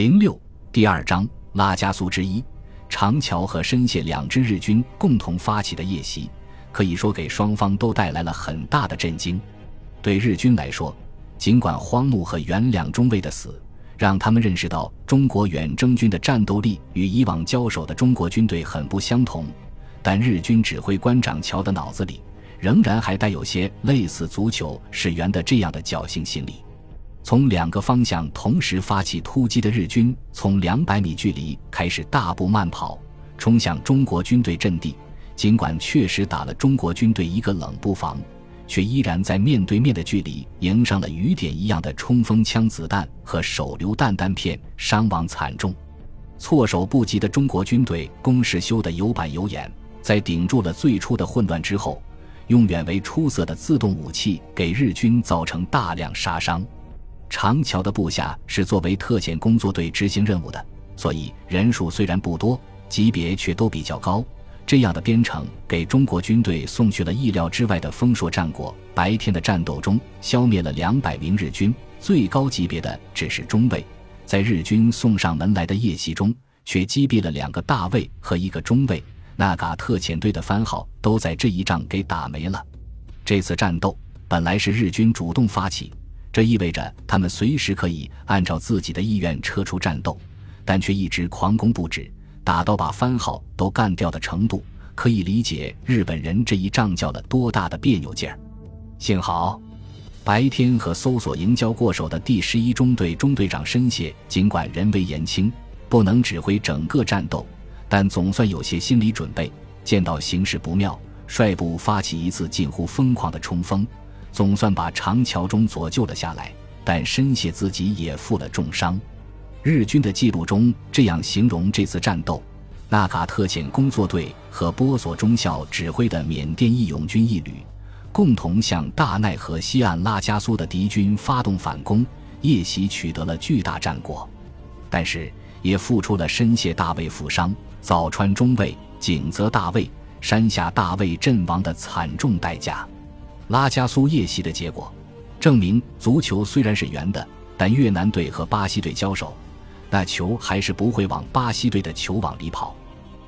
零六第二章拉加苏之一，长桥和深谢两支日军共同发起的夜袭，可以说给双方都带来了很大的震惊。对日军来说，尽管荒木和原两中尉的死让他们认识到中国远征军的战斗力与以往交手的中国军队很不相同，但日军指挥官长桥的脑子里仍然还带有些类似足球是圆的这样的侥幸心理。从两个方向同时发起突击的日军，从两百米距离开始大步慢跑，冲向中国军队阵地。尽管确实打了中国军队一个冷不防，却依然在面对面的距离迎上了雨点一样的冲锋枪子弹和手榴弹弹片，伤亡惨重。措手不及的中国军队攻势修得有板有眼，在顶住了最初的混乱之后，用远为出色的自动武器给日军造成大量杀伤。长桥的部下是作为特遣工作队执行任务的，所以人数虽然不多，级别却都比较高。这样的编程给中国军队送去了意料之外的丰硕战果。白天的战斗中，消灭了两百名日军，最高级别的只是中尉。在日军送上门来的夜袭中，却击毙了两个大尉和一个中尉。那嘎特遣队的番号都在这一仗给打没了。这次战斗本来是日军主动发起。这意味着他们随时可以按照自己的意愿撤出战斗，但却一直狂攻不止，打到把番号都干掉的程度，可以理解日本人这一仗叫了多大的别扭劲儿。幸好，白天和搜索营交过手的第十一中队中队长申谢，尽管人微言轻，不能指挥整个战斗，但总算有些心理准备。见到形势不妙，率部发起一次近乎疯狂的冲锋。总算把长桥中左救了下来，但深谢自己也负了重伤。日军的记录中这样形容这次战斗：纳卡特遣工作队和波索中校指挥的缅甸义勇军一旅，共同向大奈河西岸拉加苏的敌军发动反攻，夜袭取得了巨大战果，但是也付出了深谢大尉负伤、早川中尉、景泽大尉、山下大尉阵亡的惨重代价。拉加苏夜袭的结果，证明足球虽然是圆的，但越南队和巴西队交手，那球还是不会往巴西队的球网里跑。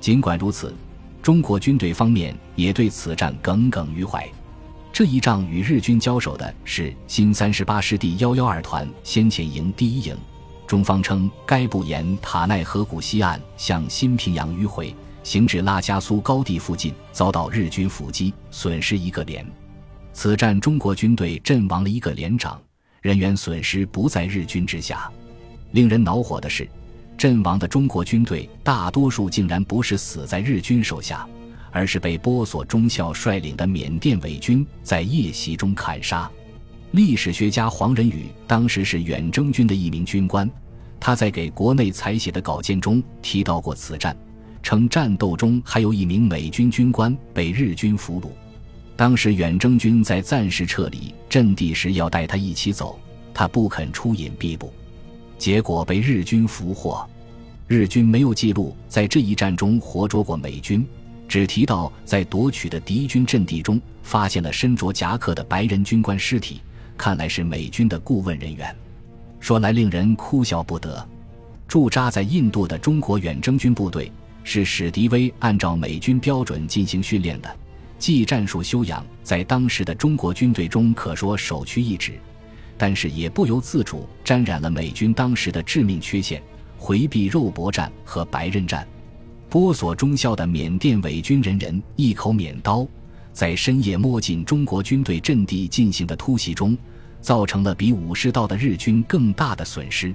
尽管如此，中国军队方面也对此战耿耿于怀。这一仗与日军交手的是新三十八师第幺幺二团先遣营第一营，中方称该部沿塔奈河谷西岸向新平洋迂回，行至拉加苏高地附近，遭到日军伏击，损失一个连。此战，中国军队阵亡了一个连长，人员损失不在日军之下。令人恼火的是，阵亡的中国军队大多数竟然不是死在日军手下，而是被波索中校率领的缅甸伪军在夜袭中砍杀。历史学家黄仁宇当时是远征军的一名军官，他在给国内采写的稿件中提到过此战，称战斗中还有一名美军军官被日军俘虏。当时远征军在暂时撤离阵地时，要带他一起走，他不肯出隐蔽部，结果被日军俘获。日军没有记录在这一战中活捉过美军，只提到在夺取的敌军阵地中发现了身着夹克的白人军官尸体，看来是美军的顾问人员。说来令人哭笑不得，驻扎在印度的中国远征军部队是史迪威按照美军标准进行训练的。技战术修养在当时的中国军队中可说首屈一指，但是也不由自主沾染了美军当时的致命缺陷——回避肉搏战和白刃战。波索中校的缅甸伪军人人一口缅刀，在深夜摸进中国军队阵地进行的突袭中，造成了比武士道的日军更大的损失。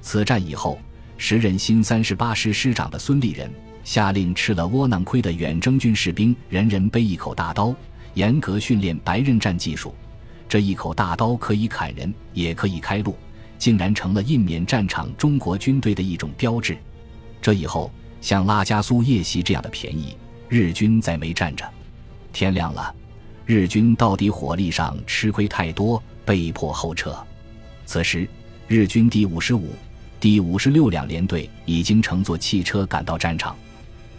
此战以后，时任新三十八师师长的孙立人。下令吃了窝囊亏的远征军士兵人人背一口大刀，严格训练白刃战技术。这一口大刀可以砍人，也可以开路，竟然成了印缅战场中国军队的一种标志。这以后，像拉加苏夜袭这样的便宜，日军再没占着。天亮了，日军到底火力上吃亏太多，被迫后撤。此时，日军第五十五、第五十六两联队已经乘坐汽车赶到战场。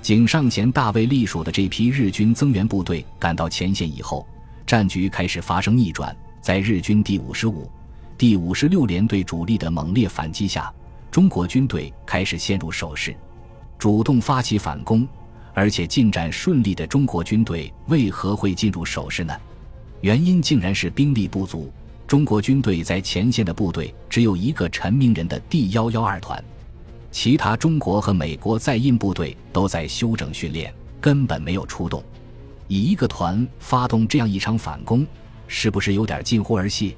井上贤大尉隶属的这批日军增援部队赶到前线以后，战局开始发生逆转。在日军第五十五、第五十六联队主力的猛烈反击下，中国军队开始陷入守势，主动发起反攻，而且进展顺利的中国军队为何会进入守势呢？原因竟然是兵力不足。中国军队在前线的部队只有一个陈明仁的第幺幺二团，其他中国和美国在印部队都在休整训练，根本没有出动。以一个团发动这样一场反攻，是不是有点近乎儿戏？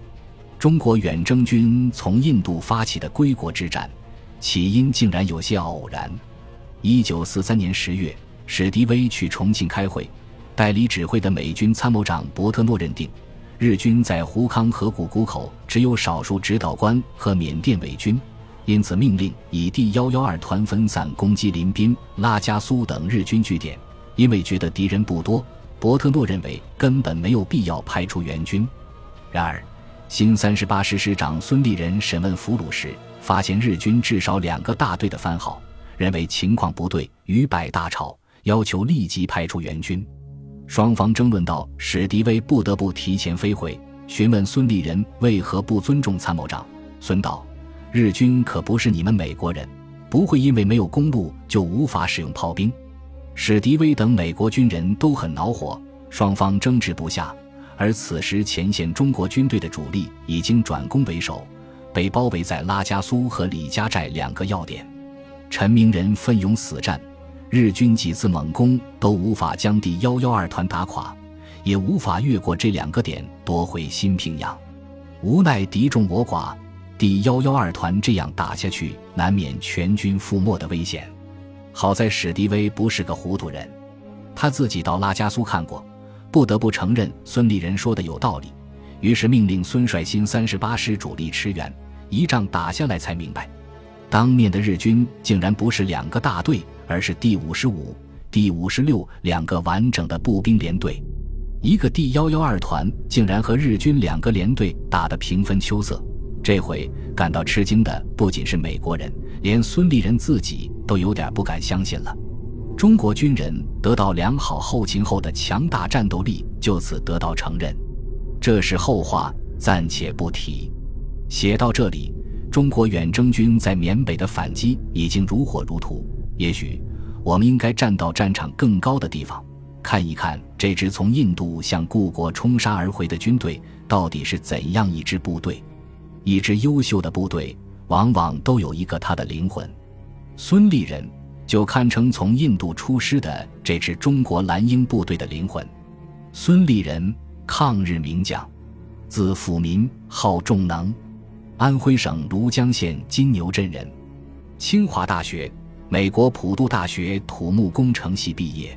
中国远征军从印度发起的归国之战，起因竟然有些偶然。一九四三年十月，史迪威去重庆开会，代理指挥的美军参谋长伯特诺认定。日军在胡康河谷谷口只有少数指导官和缅甸伪军，因此命令以第幺幺二团分散攻击林滨、拉加苏等日军据点。因为觉得敌人不多，伯特诺认为根本没有必要派出援军。然而，新三十八师师长孙立人审问俘虏时，发现日军至少两个大队的番号，认为情况不对，与百大吵，要求立即派出援军。双方争论到史迪威不得不提前飞回，询问孙立人为何不尊重参谋长。孙道：“日军可不是你们美国人，不会因为没有公路就无法使用炮兵。”史迪威等美国军人都很恼火，双方争执不下。而此时前线中国军队的主力已经转攻为守，被包围在拉加苏和李家寨两个要点。陈明仁奋勇死战。日军几次猛攻都无法将第幺幺二团打垮，也无法越过这两个点夺回新平阳。无奈敌众我寡，第幺幺二团这样打下去，难免全军覆没的危险。好在史迪威不是个糊涂人，他自己到拉加苏看过，不得不承认孙立人说的有道理。于是命令孙率新三十八师主力驰援，一仗打下来才明白，当面的日军竟然不是两个大队。而是第五十五、第五十六两个完整的步兵连队，一个第幺幺二团竟然和日军两个连队打得平分秋色。这回感到吃惊的不仅是美国人，连孙立人自己都有点不敢相信了。中国军人得到良好后勤后的强大战斗力就此得到承认，这是后话，暂且不提。写到这里，中国远征军在缅北的反击已经如火如荼。也许，我们应该站到战场更高的地方，看一看这支从印度向故国冲杀而回的军队到底是怎样一支部队。一支优秀的部队，往往都有一个他的灵魂。孙立人就堪称从印度出师的这支中国蓝鹰部队的灵魂。孙立人，抗日名将，字辅民，号仲能，安徽省庐江县金牛镇人，清华大学。美国普渡大学土木工程系毕业，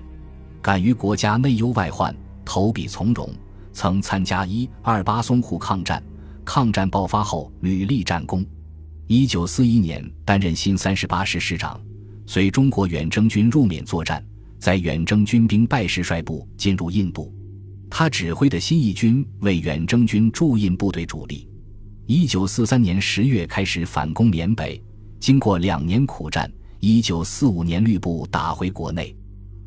敢于国家内忧外患，投笔从戎，曾参加一二八淞沪抗战。抗战爆发后屡立战功。一九四一年担任新三十八师师长，随中国远征军入缅作战，在远征军兵败时率部进入印度。他指挥的新一军为远征军驻印部队主力。一九四三年十月开始反攻缅北，经过两年苦战。一九四五年，吕布打回国内。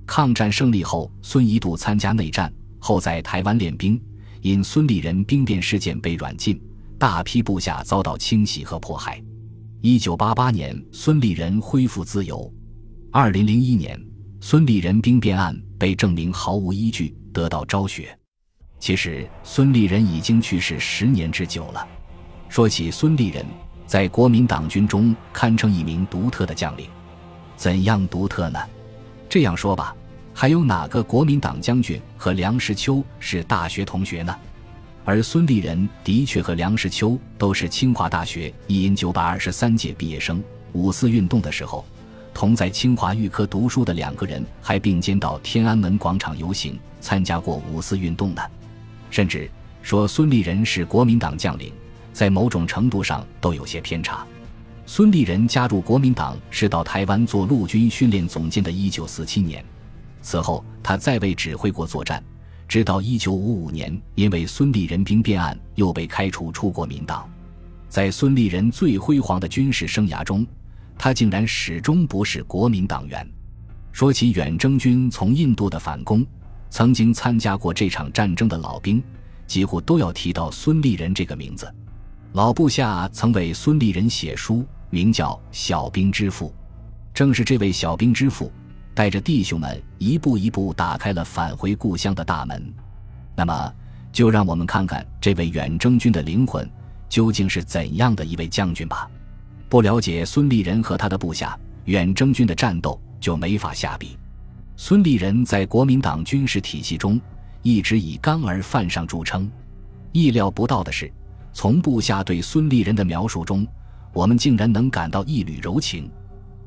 抗战胜利后，孙一度参加内战，后在台湾练兵，因孙立人兵变事件被软禁，大批部下遭到清洗和迫害。一九八八年，孙立人恢复自由。二零零一年，孙立人兵变案被证明毫无依据，得到昭雪。其实，孙立人已经去世十年之久了。说起孙立人，在国民党军中堪称一名独特的将领。怎样独特呢？这样说吧，还有哪个国民党将军和梁实秋是大学同学呢？而孙立人的确和梁实秋都是清华大学一因九百二十三届毕业生。五四运动的时候，同在清华预科读书的两个人还并肩到天安门广场游行，参加过五四运动呢。甚至说孙立人是国民党将领，在某种程度上都有些偏差。孙立人加入国民党是到台湾做陆军训练总监的一九四七年，此后他再未指挥过作战，直到一九五五年，因为孙立人兵变案又被开除出国民党。在孙立人最辉煌的军事生涯中，他竟然始终不是国民党员。说起远征军从印度的反攻，曾经参加过这场战争的老兵，几乎都要提到孙立人这个名字。老部下曾为孙立人写书。名叫小兵之父。正是这位小兵之父，带着弟兄们一步一步打开了返回故乡的大门。那么，就让我们看看这位远征军的灵魂究竟是怎样的一位将军吧。不了解孙立人和他的部下远征军的战斗，就没法下笔。孙立人在国民党军事体系中一直以刚而犯上著称。意料不到的是，从部下对孙立人的描述中，我们竟然能感到一缕柔情。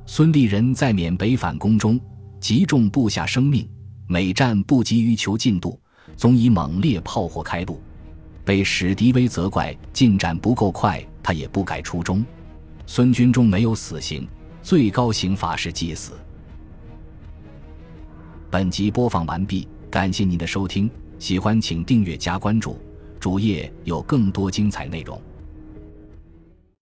孙立人在缅北反攻中，极重部下生命，每战不急于求进度，总以猛烈炮火开路。被史迪威责怪进展不够快，他也不改初衷。孙军中没有死刑，最高刑罚是祭死。本集播放完毕，感谢您的收听，喜欢请订阅加关注，主页有更多精彩内容。